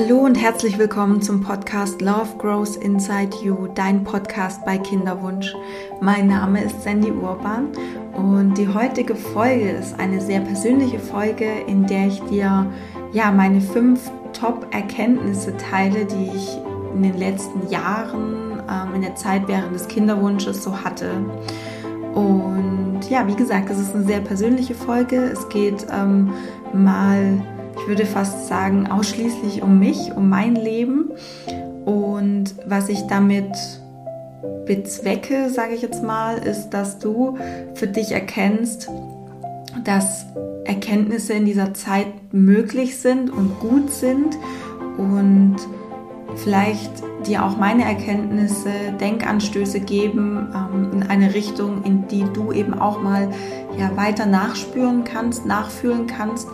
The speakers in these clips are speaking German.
Hallo und herzlich willkommen zum Podcast Love Grows Inside You, dein Podcast bei Kinderwunsch. Mein Name ist Sandy Urban und die heutige Folge ist eine sehr persönliche Folge, in der ich dir ja meine fünf Top-Erkenntnisse teile, die ich in den letzten Jahren, ähm, in der Zeit während des Kinderwunsches so hatte. Und ja, wie gesagt, es ist eine sehr persönliche Folge. Es geht ähm, mal würde fast sagen, ausschließlich um mich, um mein Leben. Und was ich damit bezwecke, sage ich jetzt mal, ist, dass du für dich erkennst, dass Erkenntnisse in dieser Zeit möglich sind und gut sind und vielleicht dir auch meine Erkenntnisse Denkanstöße geben ähm, in eine Richtung, in die du eben auch mal ja, weiter nachspüren kannst, nachfühlen kannst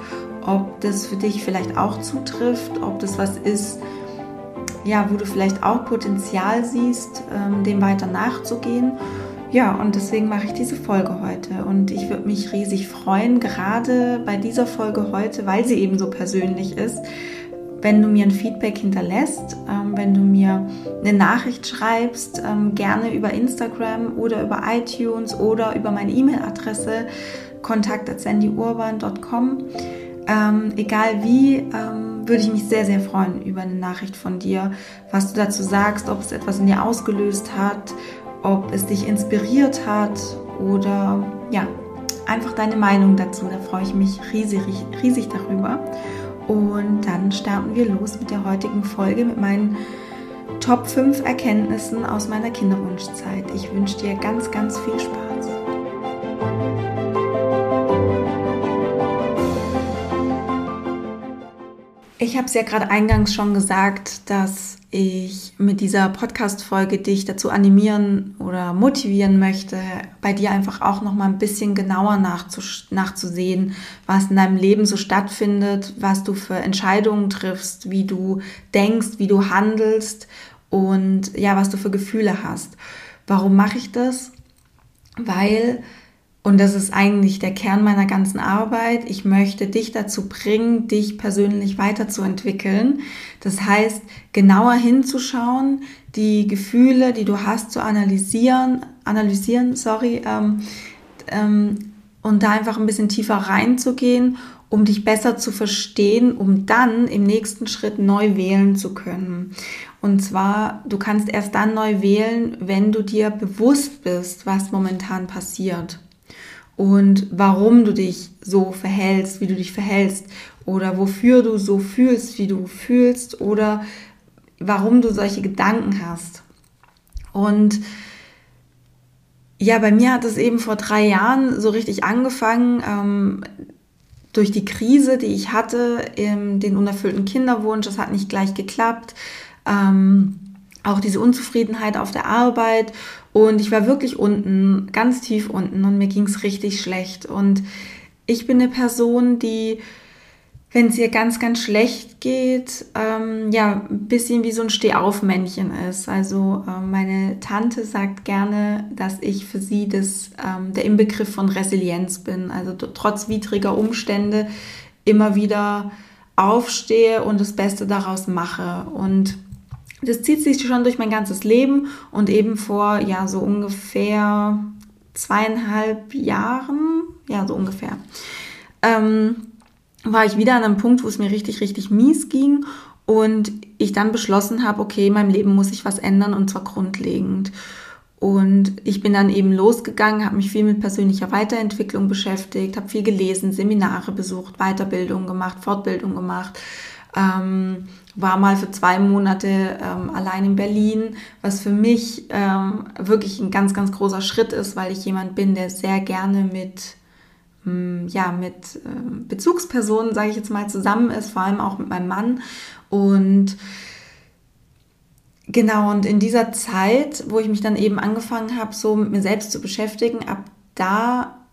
ob das für dich vielleicht auch zutrifft, ob das was ist, ja, wo du vielleicht auch Potenzial siehst, ähm, dem weiter nachzugehen. Ja, und deswegen mache ich diese Folge heute. Und ich würde mich riesig freuen, gerade bei dieser Folge heute, weil sie eben so persönlich ist, wenn du mir ein Feedback hinterlässt, ähm, wenn du mir eine Nachricht schreibst, ähm, gerne über Instagram oder über iTunes oder über meine E-Mail-Adresse kontakt.sandyurban.com. Ähm, egal wie, ähm, würde ich mich sehr, sehr freuen über eine Nachricht von dir, was du dazu sagst, ob es etwas in dir ausgelöst hat, ob es dich inspiriert hat oder ja, einfach deine Meinung dazu. Da freue ich mich riesig, riesig darüber. Und dann starten wir los mit der heutigen Folge mit meinen Top 5 Erkenntnissen aus meiner Kinderwunschzeit. Ich wünsche dir ganz, ganz viel Spaß. Ich habe es ja gerade eingangs schon gesagt, dass ich mit dieser Podcast-Folge dich dazu animieren oder motivieren möchte, bei dir einfach auch noch mal ein bisschen genauer nachzus nachzusehen, was in deinem Leben so stattfindet, was du für Entscheidungen triffst, wie du denkst, wie du handelst und ja, was du für Gefühle hast. Warum mache ich das? Weil und das ist eigentlich der Kern meiner ganzen Arbeit. Ich möchte dich dazu bringen, dich persönlich weiterzuentwickeln. Das heißt, genauer hinzuschauen, die Gefühle, die du hast, zu analysieren, analysieren, sorry, ähm, ähm, und da einfach ein bisschen tiefer reinzugehen, um dich besser zu verstehen, um dann im nächsten Schritt neu wählen zu können. Und zwar, du kannst erst dann neu wählen, wenn du dir bewusst bist, was momentan passiert und warum du dich so verhältst, wie du dich verhältst oder wofür du so fühlst, wie du fühlst oder warum du solche Gedanken hast. Und ja, bei mir hat es eben vor drei Jahren so richtig angefangen, ähm, durch die Krise, die ich hatte, den unerfüllten Kinderwunsch, das hat nicht gleich geklappt. Ähm, auch diese Unzufriedenheit auf der Arbeit und ich war wirklich unten, ganz tief unten und mir ging es richtig schlecht. Und ich bin eine Person, die, wenn es ihr ganz, ganz schlecht geht, ähm, ja, ein bisschen wie so ein Stehaufmännchen ist. Also äh, meine Tante sagt gerne, dass ich für sie das, ähm, der Inbegriff von Resilienz bin. Also trotz widriger Umstände immer wieder aufstehe und das Beste daraus mache. Und das zieht sich schon durch mein ganzes Leben und eben vor, ja, so ungefähr zweieinhalb Jahren, ja, so ungefähr, ähm, war ich wieder an einem Punkt, wo es mir richtig, richtig mies ging und ich dann beschlossen habe, okay, in meinem Leben muss ich was ändern und zwar grundlegend. Und ich bin dann eben losgegangen, habe mich viel mit persönlicher Weiterentwicklung beschäftigt, habe viel gelesen, Seminare besucht, Weiterbildung gemacht, Fortbildung gemacht, ähm, war mal für zwei Monate ähm, allein in Berlin, was für mich ähm, wirklich ein ganz, ganz großer Schritt ist, weil ich jemand bin, der sehr gerne mit, ähm, ja, mit ähm, Bezugspersonen, sage ich jetzt mal, zusammen ist, vor allem auch mit meinem Mann. Und genau, und in dieser Zeit, wo ich mich dann eben angefangen habe, so mit mir selbst zu beschäftigen, ab da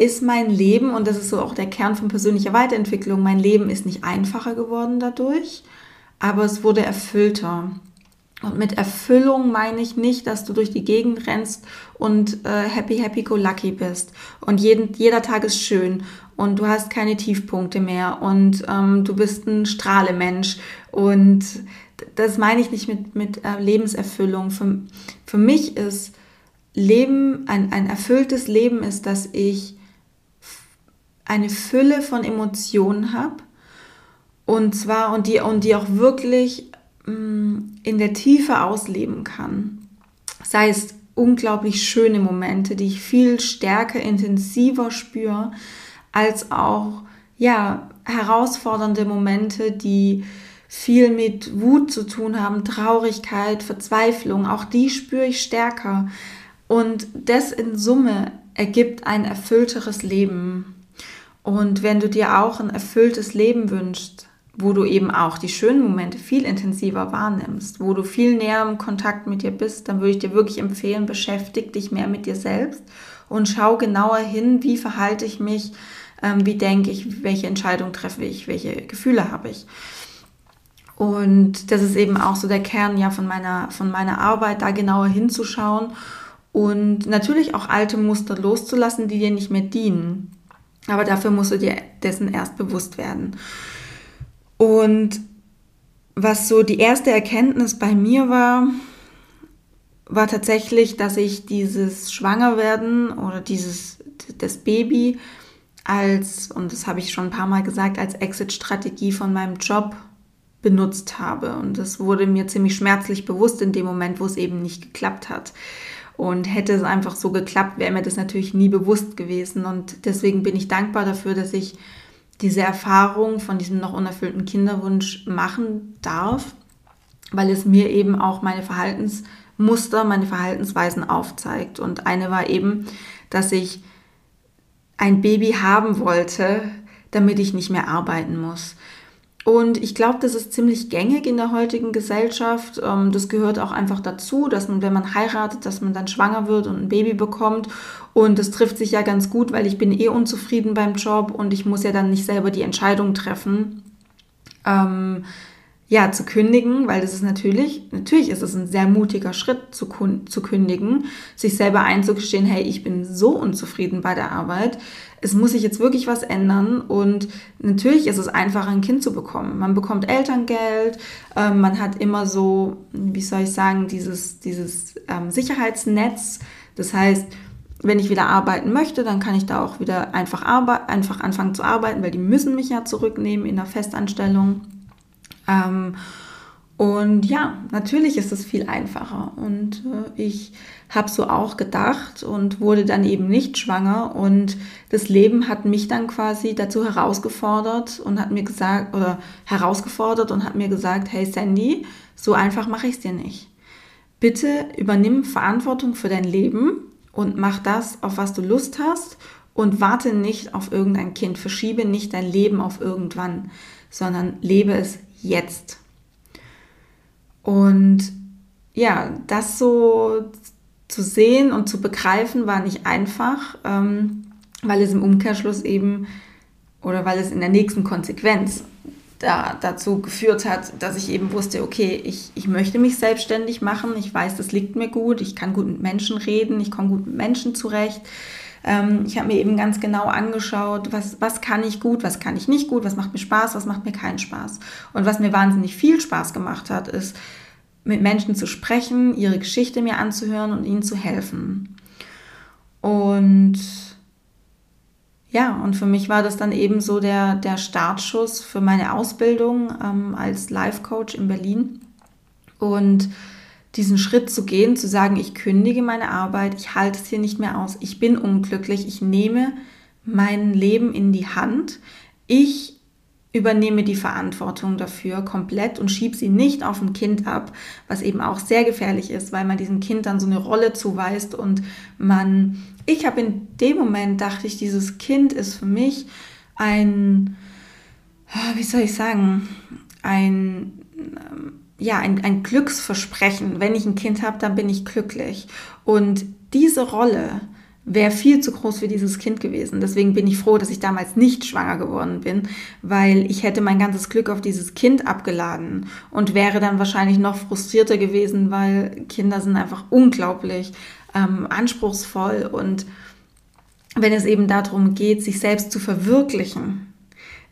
ist mein Leben, und das ist so auch der Kern von persönlicher Weiterentwicklung, mein Leben ist nicht einfacher geworden dadurch, aber es wurde erfüllter. Und mit Erfüllung meine ich nicht, dass du durch die Gegend rennst und äh, happy, happy, go lucky bist. Und jeden, jeder Tag ist schön und du hast keine Tiefpunkte mehr und ähm, du bist ein Strahlemensch. Und das meine ich nicht mit, mit äh, Lebenserfüllung. Für, für mich ist Leben, ein, ein erfülltes Leben ist, dass ich eine Fülle von Emotionen habe. Und zwar, und die, und die auch wirklich Mm, in der Tiefe ausleben kann. Sei es unglaublich schöne Momente, die ich viel stärker, intensiver spüre, als auch ja, herausfordernde Momente, die viel mit Wut zu tun haben, Traurigkeit, Verzweiflung, auch die spüre ich stärker. Und das in Summe ergibt ein erfüllteres Leben. Und wenn du dir auch ein erfülltes Leben wünschst, wo du eben auch die schönen Momente viel intensiver wahrnimmst, wo du viel näher im Kontakt mit dir bist, dann würde ich dir wirklich empfehlen, beschäftige dich mehr mit dir selbst und schau genauer hin, wie verhalte ich mich, ähm, wie denke ich, welche Entscheidung treffe ich, welche Gefühle habe ich. Und das ist eben auch so der Kern ja von meiner, von meiner Arbeit, da genauer hinzuschauen und natürlich auch alte Muster loszulassen, die dir nicht mehr dienen. Aber dafür musst du dir dessen erst bewusst werden. Und was so die erste Erkenntnis bei mir war, war tatsächlich, dass ich dieses Schwangerwerden oder dieses das Baby als, und das habe ich schon ein paar Mal gesagt, als Exit-Strategie von meinem Job benutzt habe. Und das wurde mir ziemlich schmerzlich bewusst in dem Moment, wo es eben nicht geklappt hat. Und hätte es einfach so geklappt, wäre mir das natürlich nie bewusst gewesen. Und deswegen bin ich dankbar dafür, dass ich diese Erfahrung von diesem noch unerfüllten Kinderwunsch machen darf, weil es mir eben auch meine Verhaltensmuster, meine Verhaltensweisen aufzeigt. Und eine war eben, dass ich ein Baby haben wollte, damit ich nicht mehr arbeiten muss. Und ich glaube, das ist ziemlich gängig in der heutigen Gesellschaft. Ähm, das gehört auch einfach dazu, dass man, wenn man heiratet, dass man dann schwanger wird und ein Baby bekommt. Und das trifft sich ja ganz gut, weil ich bin eh unzufrieden beim Job und ich muss ja dann nicht selber die Entscheidung treffen, ähm, ja, zu kündigen, weil das ist natürlich, natürlich ist es ein sehr mutiger Schritt zu, zu kündigen, sich selber einzugestehen, hey, ich bin so unzufrieden bei der Arbeit, es muss sich jetzt wirklich was ändern und natürlich ist es einfacher, ein Kind zu bekommen. Man bekommt Elterngeld, äh, man hat immer so, wie soll ich sagen, dieses, dieses ähm, Sicherheitsnetz, das heißt, wenn ich wieder arbeiten möchte, dann kann ich da auch wieder einfach, einfach anfangen zu arbeiten, weil die müssen mich ja zurücknehmen in der Festanstellung. Ähm, und ja, natürlich ist es viel einfacher. Und äh, ich habe so auch gedacht und wurde dann eben nicht schwanger. Und das Leben hat mich dann quasi dazu herausgefordert und hat mir gesagt, oder herausgefordert und hat mir gesagt, hey Sandy, so einfach mache ich es dir nicht. Bitte übernimm Verantwortung für dein Leben und mach das, auf was du Lust hast und warte nicht auf irgendein Kind. Verschiebe nicht dein Leben auf irgendwann, sondern lebe es jetzt. Und ja, das so zu sehen und zu begreifen war nicht einfach, ähm, weil es im Umkehrschluss eben oder weil es in der nächsten Konsequenz da, dazu geführt hat, dass ich eben wusste, okay, ich, ich möchte mich selbstständig machen, ich weiß, das liegt mir gut, ich kann gut mit Menschen reden, ich komme gut mit Menschen zurecht. Ähm, ich habe mir eben ganz genau angeschaut, was, was kann ich gut, was kann ich nicht gut, was macht mir Spaß, was macht mir keinen Spaß. Und was mir wahnsinnig viel Spaß gemacht hat, ist, mit Menschen zu sprechen, ihre Geschichte mir anzuhören und ihnen zu helfen. Und ja, und für mich war das dann eben so der, der Startschuss für meine Ausbildung ähm, als Life Coach in Berlin. Und diesen Schritt zu gehen, zu sagen, ich kündige meine Arbeit, ich halte es hier nicht mehr aus, ich bin unglücklich, ich nehme mein Leben in die Hand, ich übernehme die Verantwortung dafür komplett und schiebe sie nicht auf ein Kind ab, was eben auch sehr gefährlich ist, weil man diesem Kind dann so eine Rolle zuweist und man, ich habe in dem Moment dachte ich, dieses Kind ist für mich ein, wie soll ich sagen, ein ähm, ja, ein, ein Glücksversprechen. Wenn ich ein Kind habe, dann bin ich glücklich. Und diese Rolle wäre viel zu groß für dieses Kind gewesen. Deswegen bin ich froh, dass ich damals nicht schwanger geworden bin, weil ich hätte mein ganzes Glück auf dieses Kind abgeladen und wäre dann wahrscheinlich noch frustrierter gewesen, weil Kinder sind einfach unglaublich ähm, anspruchsvoll und wenn es eben darum geht, sich selbst zu verwirklichen,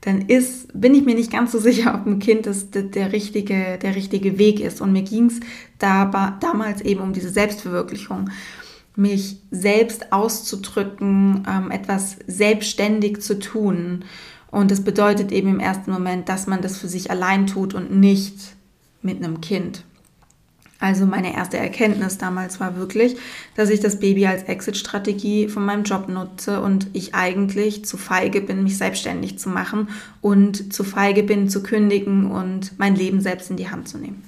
dann ist, bin ich mir nicht ganz so sicher, ob ein Kind das, der, der richtige, der richtige Weg ist. Und mir ging es da, damals eben um diese Selbstverwirklichung mich selbst auszudrücken, ähm, etwas selbstständig zu tun. Und das bedeutet eben im ersten Moment, dass man das für sich allein tut und nicht mit einem Kind. Also meine erste Erkenntnis damals war wirklich, dass ich das Baby als Exit-Strategie von meinem Job nutze und ich eigentlich zu feige bin, mich selbstständig zu machen und zu feige bin, zu kündigen und mein Leben selbst in die Hand zu nehmen.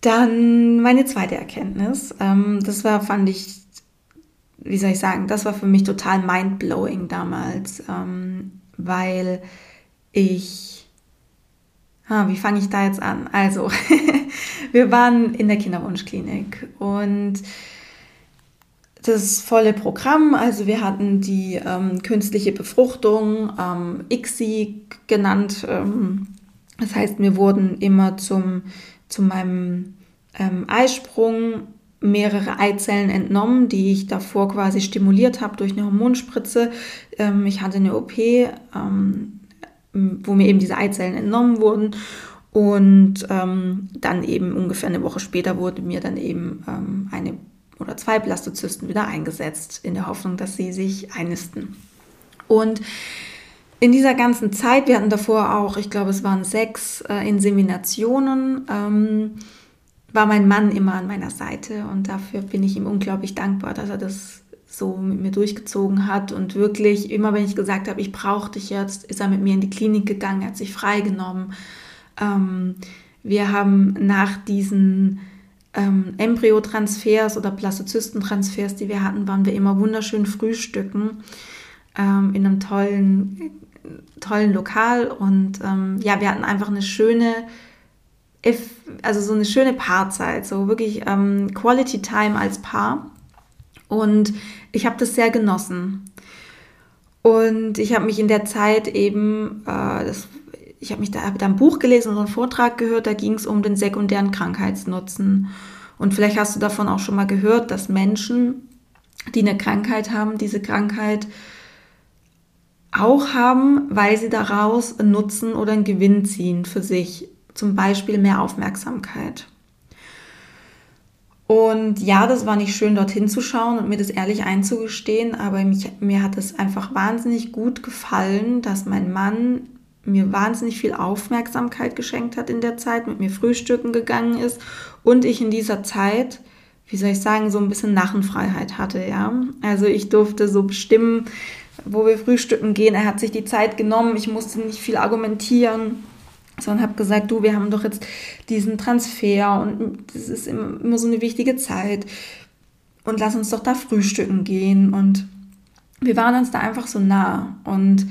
Dann meine zweite Erkenntnis. Ähm, das war, fand ich, wie soll ich sagen, das war für mich total mindblowing damals, ähm, weil ich, ah, wie fange ich da jetzt an? Also, wir waren in der Kinderwunschklinik und das volle Programm, also wir hatten die ähm, künstliche Befruchtung, ähm, ICSI genannt. Ähm, das heißt, wir wurden immer zum, zu meinem ähm, Eisprung mehrere Eizellen entnommen, die ich davor quasi stimuliert habe durch eine Hormonspritze. Ähm, ich hatte eine OP, ähm, wo mir eben diese Eizellen entnommen wurden. Und ähm, dann eben ungefähr eine Woche später wurde mir dann eben ähm, eine oder zwei Blastozysten wieder eingesetzt, in der Hoffnung, dass sie sich einnisten. Und in dieser ganzen Zeit, wir hatten davor auch, ich glaube, es waren sechs äh, Inseminationen, ähm, war mein Mann immer an meiner Seite und dafür bin ich ihm unglaublich dankbar, dass er das so mit mir durchgezogen hat und wirklich immer, wenn ich gesagt habe, ich brauche dich jetzt, ist er mit mir in die Klinik gegangen, hat sich freigenommen. Ähm, wir haben nach diesen ähm, Embryotransfers oder Plastozystentransfers, die wir hatten, waren wir immer wunderschön frühstücken ähm, in einem tollen, tollen Lokal und ähm, ja, wir hatten einfach eine schöne also so eine schöne Paarzeit, so wirklich ähm, Quality Time als Paar. Und ich habe das sehr genossen. Und ich habe mich in der Zeit eben, äh, das, ich habe mich da, hab da ein Buch gelesen und einen Vortrag gehört, da ging es um den sekundären Krankheitsnutzen. Und vielleicht hast du davon auch schon mal gehört, dass Menschen, die eine Krankheit haben, diese Krankheit auch haben, weil sie daraus einen Nutzen oder einen Gewinn ziehen für sich zum Beispiel mehr Aufmerksamkeit. Und ja, das war nicht schön, dorthin zu schauen und mir das ehrlich einzugestehen, aber mich, mir hat es einfach wahnsinnig gut gefallen, dass mein Mann mir wahnsinnig viel Aufmerksamkeit geschenkt hat in der Zeit, mit mir frühstücken gegangen ist und ich in dieser Zeit, wie soll ich sagen, so ein bisschen Nachenfreiheit hatte, ja. Also ich durfte so bestimmen, wo wir frühstücken gehen. Er hat sich die Zeit genommen, ich musste nicht viel argumentieren sondern habe gesagt, du, wir haben doch jetzt diesen Transfer und das ist immer, immer so eine wichtige Zeit. Und lass uns doch da frühstücken gehen. Und wir waren uns da einfach so nah. Und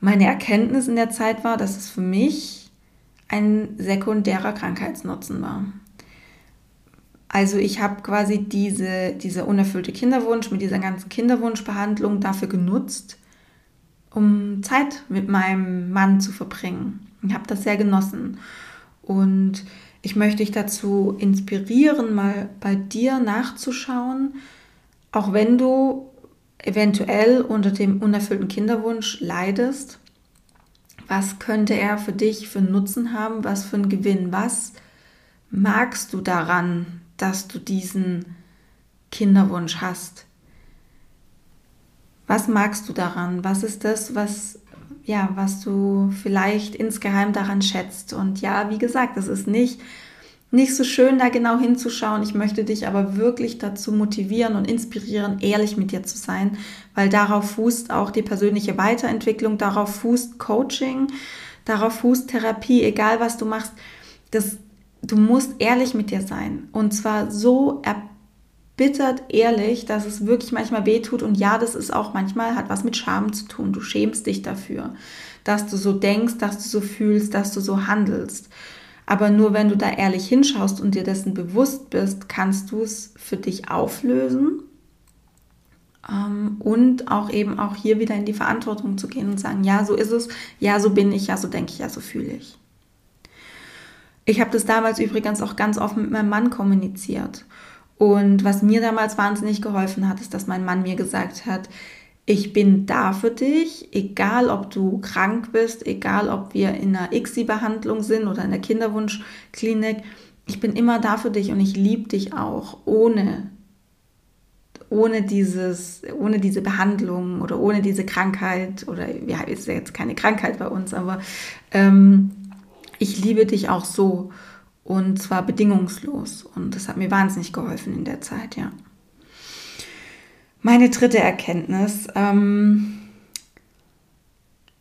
meine Erkenntnis in der Zeit war, dass es für mich ein sekundärer Krankheitsnutzen war. Also ich habe quasi diese, diese unerfüllte Kinderwunsch mit dieser ganzen Kinderwunschbehandlung dafür genutzt, um Zeit mit meinem Mann zu verbringen. Ich habe das sehr genossen. Und ich möchte dich dazu inspirieren, mal bei dir nachzuschauen, auch wenn du eventuell unter dem unerfüllten Kinderwunsch leidest. Was könnte er für dich für einen Nutzen haben? Was für einen Gewinn? Was magst du daran, dass du diesen Kinderwunsch hast? Was magst du daran? Was ist das, was ja, was du vielleicht insgeheim daran schätzt. Und ja, wie gesagt, es ist nicht, nicht so schön, da genau hinzuschauen. Ich möchte dich aber wirklich dazu motivieren und inspirieren, ehrlich mit dir zu sein, weil darauf fußt auch die persönliche Weiterentwicklung, darauf fußt Coaching, darauf fußt Therapie, egal was du machst. Das, du musst ehrlich mit dir sein. Und zwar so erbärmlich bittert ehrlich, dass es wirklich manchmal wehtut und ja, das ist auch manchmal hat was mit Scham zu tun. Du schämst dich dafür, dass du so denkst, dass du so fühlst, dass du so handelst. Aber nur wenn du da ehrlich hinschaust und dir dessen bewusst bist, kannst du es für dich auflösen Ähm, und auch eben auch hier wieder in die Verantwortung zu gehen und sagen, ja, so ist es, ja, so bin ich, ja, so denke ich, ja, so fühle ich. Ich habe das damals übrigens auch ganz offen mit meinem Mann kommuniziert. Und was mir damals wahnsinnig geholfen hat, ist, dass mein Mann mir gesagt hat, ich bin da für dich, egal ob du krank bist, egal ob wir in einer ICSI-Behandlung sind oder in der Kinderwunschklinik. Ich bin immer da für dich und ich liebe dich auch, ohne, ohne, dieses, ohne diese Behandlung oder ohne diese Krankheit. Oder ja, ist ja jetzt keine Krankheit bei uns, aber ähm, ich liebe dich auch so. Und zwar bedingungslos. Und das hat mir wahnsinnig geholfen in der Zeit, ja. Meine dritte Erkenntnis ähm,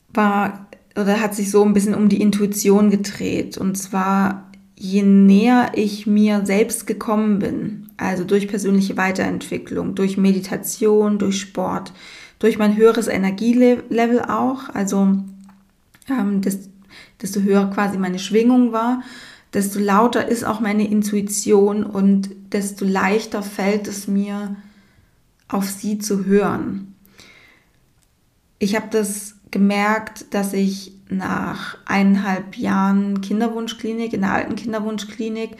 war oder hat sich so ein bisschen um die Intuition gedreht. Und zwar, je näher ich mir selbst gekommen bin, also durch persönliche Weiterentwicklung, durch Meditation, durch Sport, durch mein höheres Energielevel auch, also ähm, desto höher quasi meine Schwingung war, desto lauter ist auch meine Intuition und desto leichter fällt es mir, auf sie zu hören. Ich habe das gemerkt, dass ich nach eineinhalb Jahren Kinderwunschklinik, in der alten Kinderwunschklinik,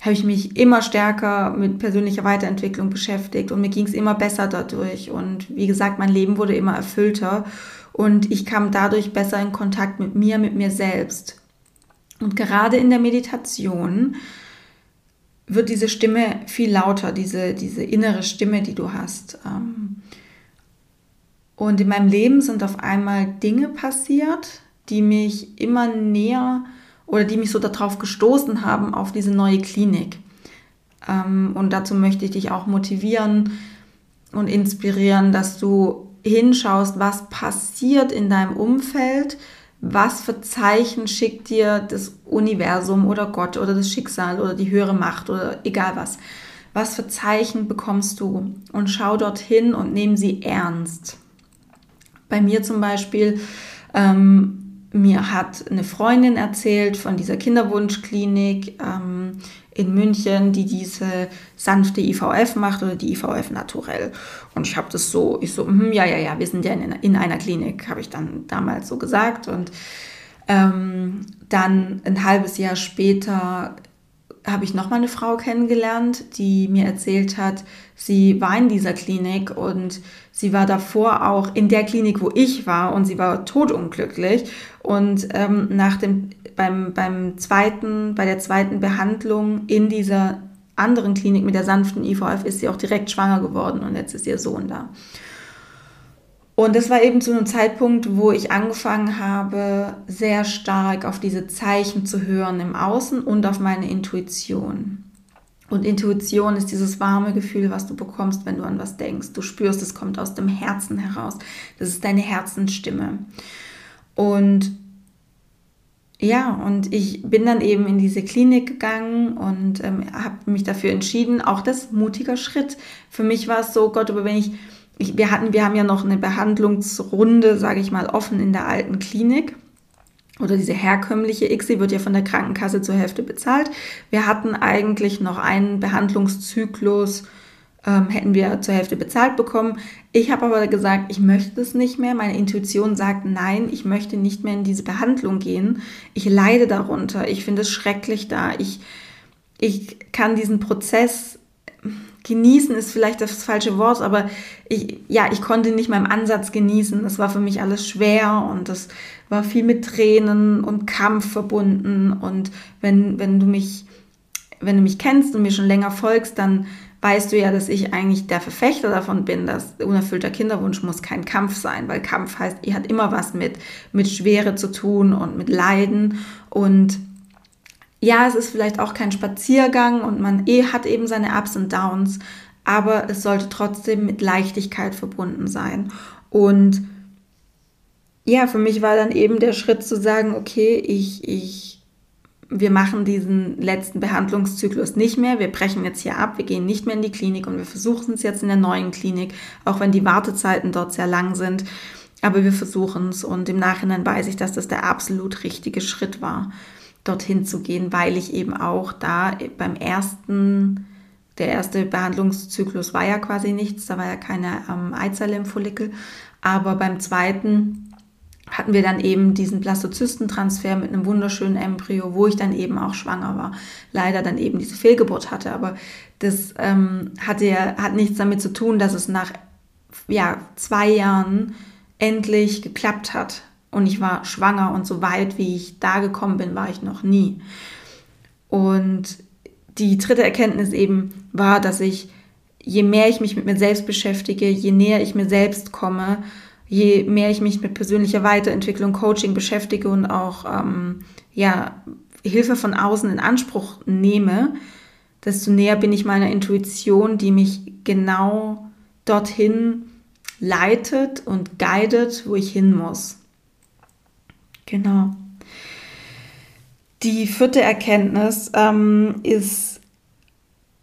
habe ich mich immer stärker mit persönlicher Weiterentwicklung beschäftigt und mir ging es immer besser dadurch. Und wie gesagt, mein Leben wurde immer erfüllter und ich kam dadurch besser in Kontakt mit mir, mit mir selbst. Und gerade in der Meditation wird diese Stimme viel lauter, diese, diese innere Stimme, die du hast. Ähm. Und in meinem Leben sind auf einmal Dinge passiert, die mich immer näher oder die mich so darauf gestoßen haben, auf diese neue Klinik. Ähm, und dazu möchte ich dich auch motivieren und inspirieren, dass du hinschaust, was passiert in deinem Umfeld, was für Zeichen schickt dir das Universum oder Gott oder das Schicksal oder die höhere Macht oder egal was. Was für Zeichen bekommst du? Und schau dorthin und nimm sie ernst. Bei mir zum Beispiel, ähm, mir hat eine Freundin erzählt von dieser Kinderwunschklinik. Ähm, in München, die diese sanfte IVF macht oder die IVF naturell. Und ich habe das so, ich so, hm, ja, ja, ja, wir sind ja in, in einer Klinik, habe ich dann damals so gesagt. Und ähm, dann ein halbes Jahr später habe ich nochmal eine Frau kennengelernt, die mir erzählt hat, sie war in dieser Klinik und sie war davor auch in der Klinik, wo ich war und sie war totunglücklich. Und ähm, nach dem beim, beim zweiten, bei der zweiten Behandlung in dieser anderen Klinik mit der sanften IVF ist sie auch direkt schwanger geworden und jetzt ist ihr Sohn da. Und das war eben zu einem Zeitpunkt, wo ich angefangen habe, sehr stark auf diese Zeichen zu hören im Außen und auf meine Intuition. Und Intuition ist dieses warme Gefühl, was du bekommst, wenn du an was denkst. Du spürst, es kommt aus dem Herzen heraus. Das ist deine Herzensstimme. Und ja, und ich bin dann eben in diese Klinik gegangen und ähm, habe mich dafür entschieden, auch das mutiger Schritt. Für mich war es so, Gott, aber wenn ich, ich, wir hatten, wir haben ja noch eine Behandlungsrunde, sage ich mal, offen in der alten Klinik. Oder diese herkömmliche ICSI wird ja von der Krankenkasse zur Hälfte bezahlt. Wir hatten eigentlich noch einen Behandlungszyklus ähm, hätten wir zur Hälfte bezahlt bekommen. Ich habe aber gesagt, ich möchte das nicht mehr. Meine Intuition sagt, nein, ich möchte nicht mehr in diese Behandlung gehen. Ich leide darunter. Ich finde es schrecklich da. Ich, ich kann diesen Prozess genießen ist vielleicht das falsche Wort, aber ich, ja, ich konnte nicht mal Ansatz genießen. Das war für mich alles schwer und das war viel mit Tränen und Kampf verbunden. Und wenn, wenn du mich, wenn du mich kennst und mir schon länger folgst, dann weißt du ja, dass ich eigentlich der Verfechter davon bin, dass unerfüllter Kinderwunsch muss kein Kampf sein, weil Kampf heißt, ihr hat immer was mit, mit Schwere zu tun und mit Leiden und ja, es ist vielleicht auch kein Spaziergang und man eh hat eben seine Ups und Downs, aber es sollte trotzdem mit Leichtigkeit verbunden sein. Und ja, für mich war dann eben der Schritt zu sagen, okay, ich, ich wir machen diesen letzten Behandlungszyklus nicht mehr, wir brechen jetzt hier ab, wir gehen nicht mehr in die Klinik und wir versuchen es jetzt in der neuen Klinik, auch wenn die Wartezeiten dort sehr lang sind. Aber wir versuchen es und im Nachhinein weiß ich, dass das der absolut richtige Schritt war, dorthin zu gehen, weil ich eben auch da beim ersten der erste Behandlungszyklus war ja quasi nichts, da war ja keine ähm, Eizelle im Follikel. Aber beim zweiten hatten wir dann eben diesen Blastozystentransfer mit einem wunderschönen Embryo, wo ich dann eben auch schwanger war. Leider dann eben diese Fehlgeburt hatte, aber das ähm, hatte ja, hat nichts damit zu tun, dass es nach ja, zwei Jahren endlich geklappt hat. Und ich war schwanger und so weit, wie ich da gekommen bin, war ich noch nie. Und die dritte Erkenntnis eben war, dass ich, je mehr ich mich mit mir selbst beschäftige, je näher ich mir selbst komme, je mehr ich mich mit persönlicher Weiterentwicklung, Coaching beschäftige und auch ähm, ja, Hilfe von außen in Anspruch nehme, desto näher bin ich meiner Intuition, die mich genau dorthin leitet und guidet, wo ich hin muss. Genau. Die vierte Erkenntnis ähm, ist,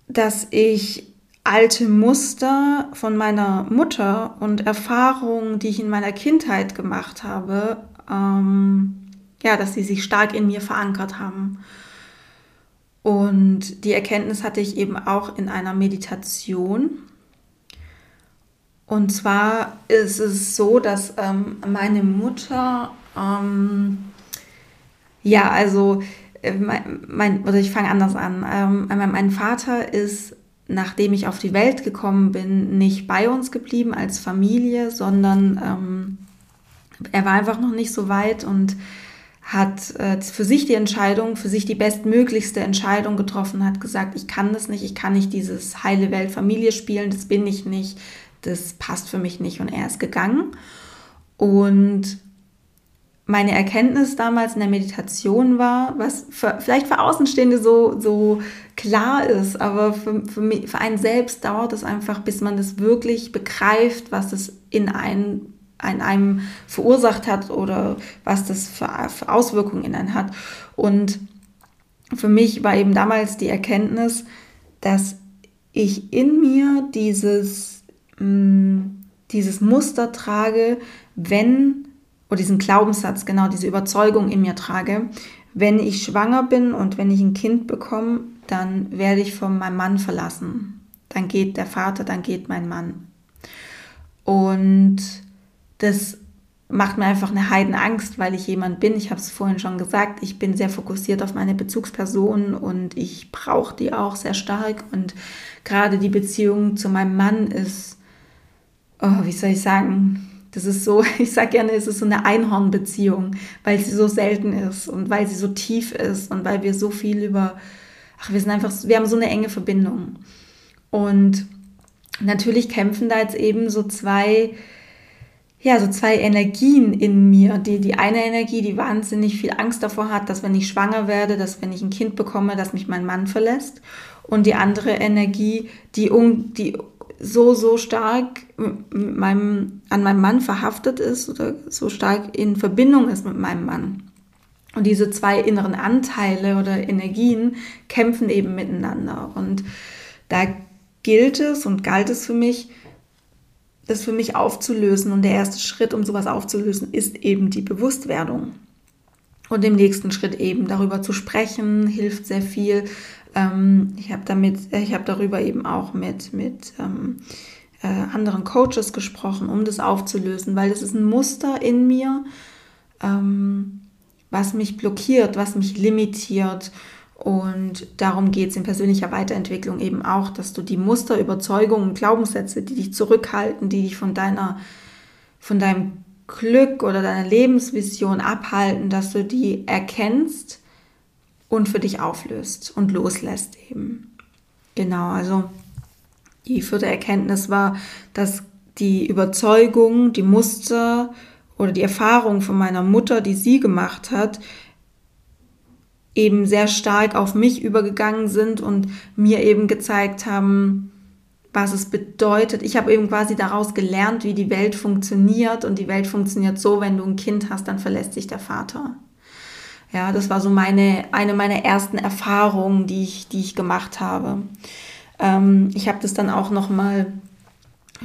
dass ich alte Muster von meiner Mutter und Erfahrungen, die ich in meiner Kindheit gemacht habe, ähm, ja, dass sie sich stark in mir verankert haben. Und die Erkenntnis hatte ich eben auch in einer Meditation. Und zwar ist es so, dass ähm, meine Mutter, ähm, ja, also äh, mein, mein, oder ich fange anders an. Ähm, mein Vater ist nachdem ich auf die Welt gekommen bin, nicht bei uns geblieben als Familie, sondern ähm, er war einfach noch nicht so weit und hat äh, für sich die Entscheidung, für sich die bestmöglichste Entscheidung getroffen, hat gesagt, ich kann das nicht, ich kann nicht dieses heile Welt Familie spielen, das bin ich nicht, das passt für mich nicht. Und er ist gegangen und meine Erkenntnis damals in der Meditation war, was für, vielleicht für Außenstehende so, so klar ist, aber für, für, mich, für einen selbst dauert es einfach, bis man das wirklich begreift, was das in, ein, in einem verursacht hat oder was das für, für Auswirkungen in einen hat. Und für mich war eben damals die Erkenntnis, dass ich in mir dieses, mh, mm, dieses Muster trage, wenn oder diesen Glaubenssatz, genau diese Überzeugung in mir trage, wenn ich schwanger bin und wenn ich ein Kind bekomme, dann werde ich von meinem Mann verlassen. Dann geht der Vater, dann geht mein Mann. Und das macht mir einfach eine Heidenangst, weil ich jemand bin, ich habe es vorhin schon gesagt, ich bin sehr fokussiert auf meine Bezugsperson und ich brauche die auch sehr stark. Und gerade die Beziehung zu meinem Mann ist, oh, wie soll ich sagen, das ist so, ich sage gerne, es ist so eine Einhornbeziehung, weil sie so selten ist und weil sie so tief ist und weil wir so viel über, ach, wir sind einfach, wir haben so eine enge Verbindung. Und natürlich kämpfen da jetzt eben so zwei, ja, so zwei Energien in mir. Die, die eine Energie, die wahnsinnig viel Angst davor hat, dass wenn ich schwanger werde, dass wenn ich ein Kind bekomme, dass mich mein Mann verlässt. Und die andere Energie, die, um, die so, so stark meinem, an meinem Mann verhaftet ist oder so stark in Verbindung ist mit meinem Mann. Und diese zwei inneren Anteile oder Energien kämpfen eben miteinander. Und da gilt es und galt es für mich, das für mich aufzulösen. Und der erste Schritt, um sowas aufzulösen, ist eben die Bewusstwerdung. Und im nächsten Schritt eben darüber zu sprechen, hilft sehr viel. Ähm, ich habe damit, ich habe darüber eben auch mit, mit ähm, äh, anderen Coaches gesprochen, um das aufzulösen, weil das ist ein Muster in mir, ähm, was mich blockiert, was mich limitiert. Und darum geht es in persönlicher Weiterentwicklung eben auch, dass du die Muster, Überzeugungen, Glaubenssätze, die dich zurückhalten, die dich von deiner, von deinem Glück oder deiner Lebensvision abhalten, dass du die erkennst und für dich auflöst und loslässt eben. Genau, also die vierte Erkenntnis war, dass die Überzeugung, die Muster oder die Erfahrung von meiner Mutter, die sie gemacht hat, eben sehr stark auf mich übergegangen sind und mir eben gezeigt haben, was es bedeutet. Ich habe eben quasi daraus gelernt, wie die Welt funktioniert und die Welt funktioniert so, wenn du ein Kind hast, dann verlässt sich der Vater. Ja, das war so meine, eine meiner ersten Erfahrungen, die ich, die ich gemacht habe. Ähm, ich habe das dann auch noch mal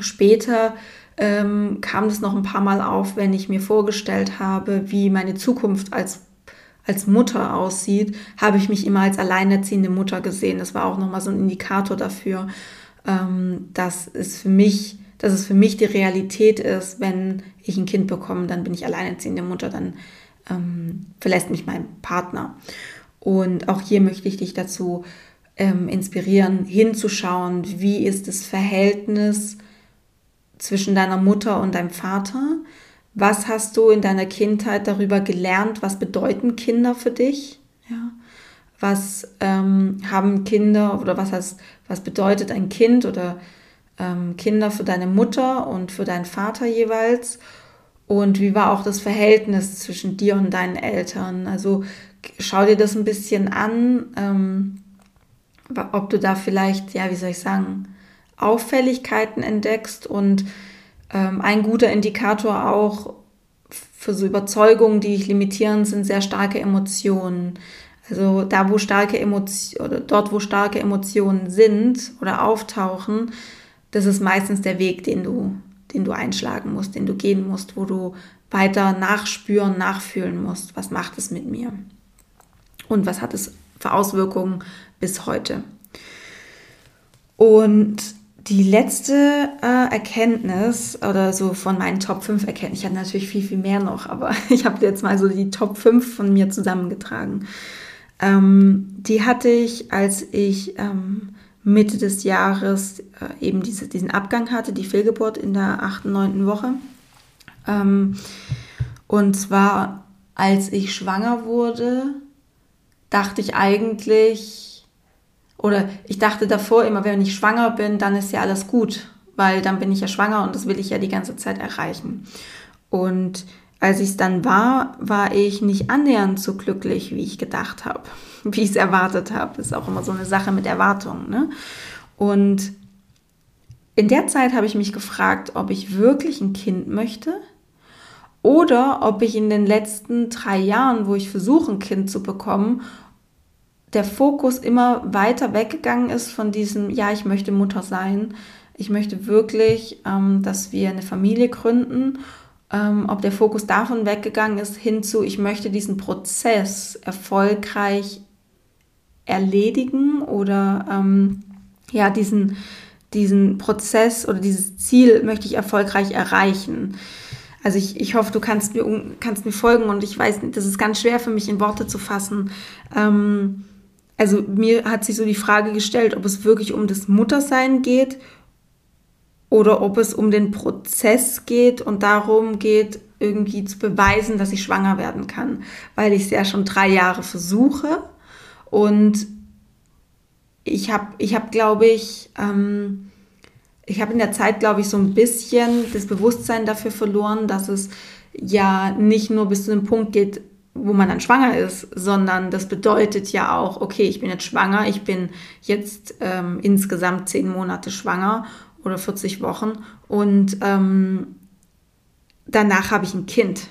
später ähm, kam das noch ein paar Mal auf, wenn ich mir vorgestellt habe, wie meine Zukunft als als Mutter aussieht, habe ich mich immer als alleinerziehende Mutter gesehen. Das war auch nochmal so ein Indikator dafür, ähm, dass es für mich, dass es für mich die Realität ist, wenn ich ein Kind bekomme, dann bin ich alleinerziehende Mutter, dann ähm, verlässt mich mein Partner. Und auch hier möchte ich dich dazu ähm, inspirieren, hinzuschauen, wie ist das Verhältnis zwischen deiner Mutter und deinem Vater? Was hast du in deiner Kindheit darüber gelernt? Was bedeuten Kinder für dich? Ja. Was ähm, haben Kinder oder was, heißt, was bedeutet ein Kind oder ähm, Kinder für deine Mutter und für deinen Vater jeweils? Und wie war auch das Verhältnis zwischen dir und deinen Eltern? Also schau dir das ein bisschen an, ähm, ob du da vielleicht, ja, wie soll ich sagen, Auffälligkeiten entdeckst und ähm, ein guter Indikator auch für so Überzeugungen, die dich limitieren, sind sehr starke Emotionen. Also da, wo starke Emotionen dort, wo starke Emotionen sind oder auftauchen, das ist meistens der Weg, den du, den du einschlagen musst, den du gehen musst, wo du weiter nachspüren, nachfühlen musst. Was macht es mit mir? Und was hat es für Auswirkungen bis heute? Und die letzte äh, Erkenntnis oder so von meinen Top 5 Erkenntnissen, ich hatte natürlich viel, viel mehr noch, aber ich habe jetzt mal so die Top 5 von mir zusammengetragen. Ähm, die hatte ich, als ich ähm, Mitte des Jahres äh, eben diese, diesen Abgang hatte, die Fehlgeburt in der 8., 9. Woche. Ähm, und zwar, als ich schwanger wurde, dachte ich eigentlich, oder ich dachte davor immer, wenn ich schwanger bin, dann ist ja alles gut, weil dann bin ich ja schwanger und das will ich ja die ganze Zeit erreichen. Und als ich es dann war, war ich nicht annähernd so glücklich, wie ich gedacht habe, wie ich es erwartet habe. Das ist auch immer so eine Sache mit Erwartungen. Ne? Und in der Zeit habe ich mich gefragt, ob ich wirklich ein Kind möchte oder ob ich in den letzten drei Jahren, wo ich versuche, ein Kind zu bekommen, der Fokus immer weiter weggegangen ist von diesem, ja, ich möchte Mutter sein. Ich möchte wirklich, ähm, dass wir eine Familie gründen. Ähm, ob der Fokus davon weggegangen ist, hinzu, ich möchte diesen Prozess erfolgreich erledigen oder ähm, ja, diesen, diesen Prozess oder dieses Ziel möchte ich erfolgreich erreichen. Also ich, ich hoffe, du kannst mir, kannst mir folgen und ich weiß, das ist ganz schwer für mich in Worte zu fassen. Ähm, also mir hat sich so die Frage gestellt, ob es wirklich um das Muttersein geht oder ob es um den Prozess geht und darum geht, irgendwie zu beweisen, dass ich schwanger werden kann, weil ich es ja schon drei Jahre versuche und ich habe, ich habe, glaube ich, ähm, ich habe in der Zeit, glaube ich, so ein bisschen das Bewusstsein dafür verloren, dass es ja nicht nur bis zu dem Punkt geht, wo man dann schwanger ist, sondern das bedeutet ja auch, okay, ich bin jetzt schwanger, ich bin jetzt ähm, insgesamt zehn Monate schwanger oder 40 Wochen und ähm, danach habe ich ein Kind.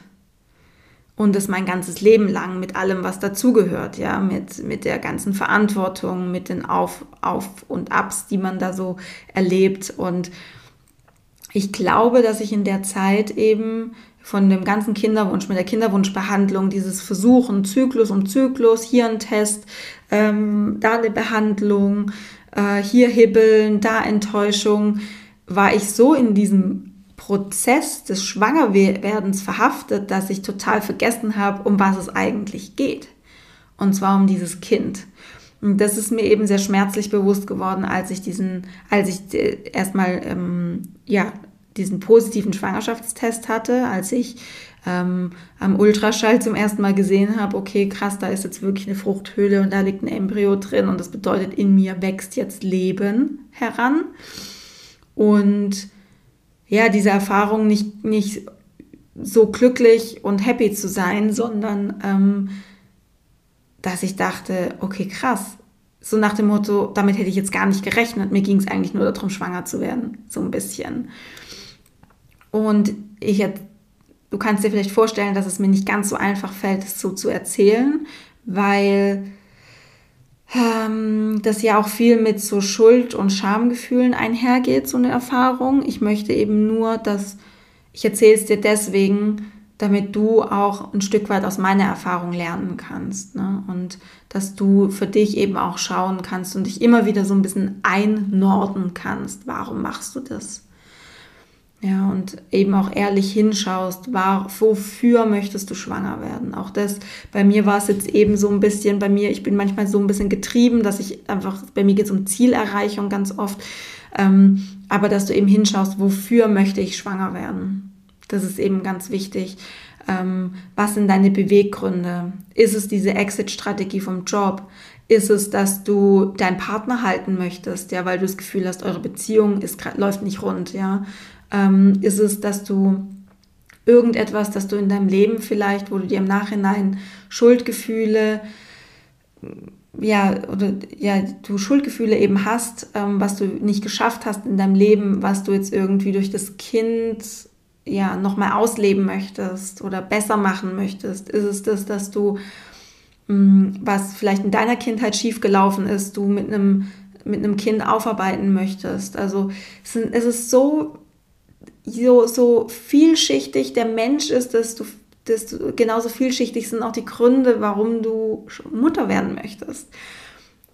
Und das mein ganzes Leben lang mit allem, was dazugehört, ja, mit, mit der ganzen Verantwortung, mit den Auf, Auf und Abs, die man da so erlebt. Und ich glaube, dass ich in der Zeit eben von dem ganzen Kinderwunsch, mit der Kinderwunschbehandlung, dieses Versuchen, Zyklus um Zyklus, hier ein Test, ähm, da eine Behandlung, äh, hier Hibbeln, da Enttäuschung, war ich so in diesem Prozess des Schwangerwerdens verhaftet, dass ich total vergessen habe, um was es eigentlich geht. Und zwar um dieses Kind. Und das ist mir eben sehr schmerzlich bewusst geworden, als ich diesen, als ich äh, erstmal ähm, ja diesen positiven Schwangerschaftstest hatte, als ich ähm, am Ultraschall zum ersten Mal gesehen habe, okay, krass, da ist jetzt wirklich eine Fruchthöhle und da liegt ein Embryo drin und das bedeutet, in mir wächst jetzt Leben heran. Und ja, diese Erfahrung nicht, nicht so glücklich und happy zu sein, sondern ähm, dass ich dachte, okay, krass, so nach dem Motto, damit hätte ich jetzt gar nicht gerechnet. Mir ging es eigentlich nur darum, schwanger zu werden, so ein bisschen. Und ich jetzt, du kannst dir vielleicht vorstellen, dass es mir nicht ganz so einfach fällt, es so zu erzählen, weil ähm, das ja auch viel mit so Schuld- und Schamgefühlen einhergeht, so eine Erfahrung. Ich möchte eben nur, dass ich erzähle es dir deswegen, damit du auch ein Stück weit aus meiner Erfahrung lernen kannst. Ne? Und dass du für dich eben auch schauen kannst und dich immer wieder so ein bisschen einnorden kannst. Warum machst du das? Ja, und eben auch ehrlich hinschaust, war, wofür möchtest du schwanger werden? Auch das, bei mir war es jetzt eben so ein bisschen, bei mir, ich bin manchmal so ein bisschen getrieben, dass ich einfach, bei mir geht es um Zielerreichung ganz oft, ähm, aber dass du eben hinschaust, wofür möchte ich schwanger werden? Das ist eben ganz wichtig. Ähm, was sind deine Beweggründe? Ist es diese Exit-Strategie vom Job? Ist es, dass du deinen Partner halten möchtest, ja, weil du das Gefühl hast, eure Beziehung ist, läuft nicht rund, ja? Ähm, ist es, dass du irgendetwas, dass du in deinem Leben vielleicht, wo du dir im Nachhinein Schuldgefühle, ja, oder ja, du Schuldgefühle eben hast, ähm, was du nicht geschafft hast in deinem Leben, was du jetzt irgendwie durch das Kind ja nochmal ausleben möchtest oder besser machen möchtest? Ist es das, dass du, mh, mm, was vielleicht in deiner Kindheit schiefgelaufen ist, du mit einem mit einem Kind aufarbeiten möchtest? Also es ist so so, so vielschichtig der Mensch ist, dass du genauso vielschichtig sind auch die Gründe, warum du Mutter werden möchtest.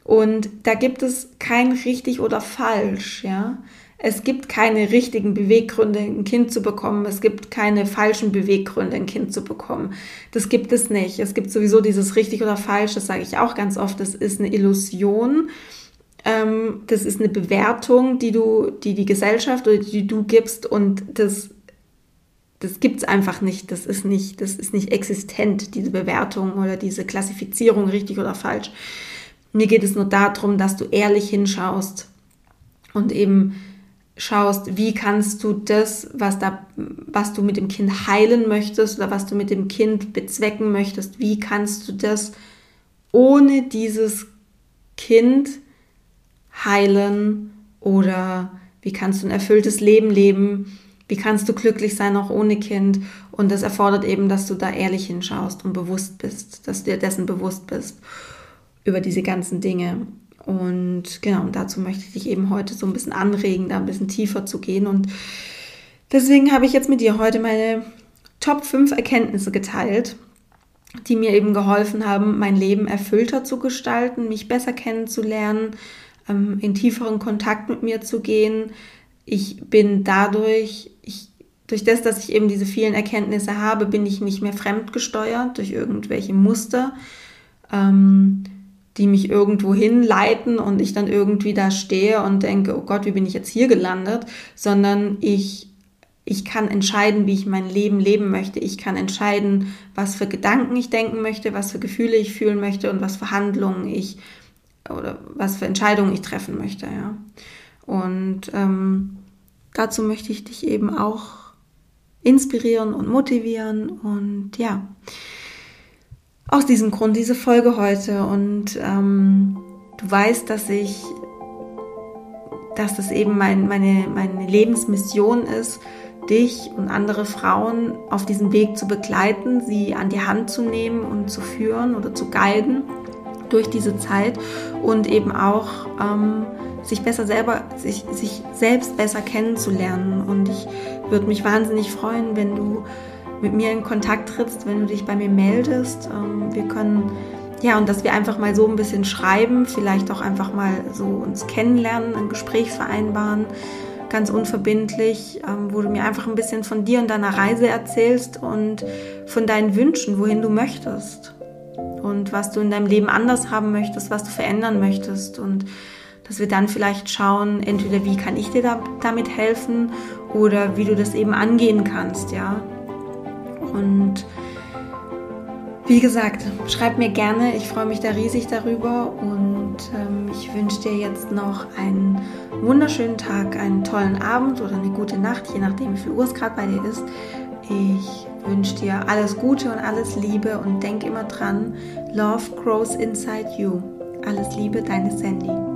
Und da gibt es kein richtig oder falsch, ja. Es gibt keine richtigen Beweggründe, ein Kind zu bekommen. Es gibt keine falschen Beweggründe, ein Kind zu bekommen. Das gibt es nicht. Es gibt sowieso dieses richtig oder falsch, das sage ich auch ganz oft, das ist eine Illusion. Ähm, das ist eine Bewertung, die du, die die Gesellschaft oder die du gibst und das, das gibt es einfach nicht. Das ist nicht, das ist nicht existent, diese Bewertung oder diese Klassifizierung, richtig oder falsch. Mir geht es nur darum, dass du ehrlich hinschaust und eben schaust, wie kannst du das, was da, was du mit dem Kind heilen möchtest oder was du mit dem Kind bezwecken möchtest, wie kannst du das ohne dieses Kind heilen oder wie kannst du ein erfülltes Leben leben, wie kannst du glücklich sein auch ohne Kind und das erfordert eben, dass du da ehrlich hinschaust und bewusst bist, dass du dir dessen bewusst bist über diese ganzen Dinge. Und genau, dazu möchte ich dich eben heute so ein bisschen anregen, da ein bisschen tiefer zu gehen. Und deswegen habe ich jetzt mit dir heute meine Top 5 Erkenntnisse geteilt, die mir eben geholfen haben, mein Leben erfüllter zu gestalten, mich besser kennenzulernen, ähm, in tieferen Kontakt mit mir zu gehen. Ich bin dadurch, ich, durch das, dass ich eben diese vielen Erkenntnisse habe, bin ich nicht mehr fremdgesteuert durch irgendwelche Muster, ähm, die mich irgendwo hinleiten und ich dann irgendwie da stehe und denke, oh Gott, wie bin ich jetzt hier gelandet, sondern ich ich kann entscheiden, wie ich mein Leben leben möchte. Ich kann entscheiden, was für Gedanken ich denken möchte, was für Gefühle ich fühlen möchte und was für Handlungen ich oder was für Entscheidungen ich treffen möchte, ja. Und ähm, dazu möchte ich dich eben auch inspirieren und motivieren und ja, aus diesem Grund diese Folge heute und ähm, du weißt, dass ich, dass das eben mein, meine, meine Lebensmission ist, dich und andere Frauen auf diesem Weg zu begleiten, sie an die Hand zu nehmen und zu führen oder zu guiden durch diese Zeit und eben auch ähm, sich besser selber, sich, sich selbst besser kennenzulernen. Und ich würde mich wahnsinnig freuen, wenn du mit mir in Kontakt trittst, wenn du dich bei mir meldest. Ähm, wir können ja, und dass wir einfach mal so ein bisschen schreiben, vielleicht auch einfach mal so uns kennenlernen, ein Gespräch vereinbaren, ganz unverbindlich, ähm, wo du mir einfach ein bisschen von dir und deiner Reise erzählst und von deinen Wünschen, wohin du möchtest und was du in deinem Leben anders haben möchtest, was du verändern möchtest und dass wir dann vielleicht schauen, entweder wie kann ich dir da, damit helfen oder wie du das eben angehen kannst, ja. Und wie gesagt, schreib mir gerne, ich freue mich da riesig darüber und ähm, ich wünsche dir jetzt noch einen wunderschönen Tag, einen tollen Abend oder eine gute Nacht, je nachdem, wie viel Uhr es gerade bei dir ist. Ich wünsche dir alles Gute und alles Liebe und denk immer dran, Love grows inside you. Alles Liebe, deine Sandy.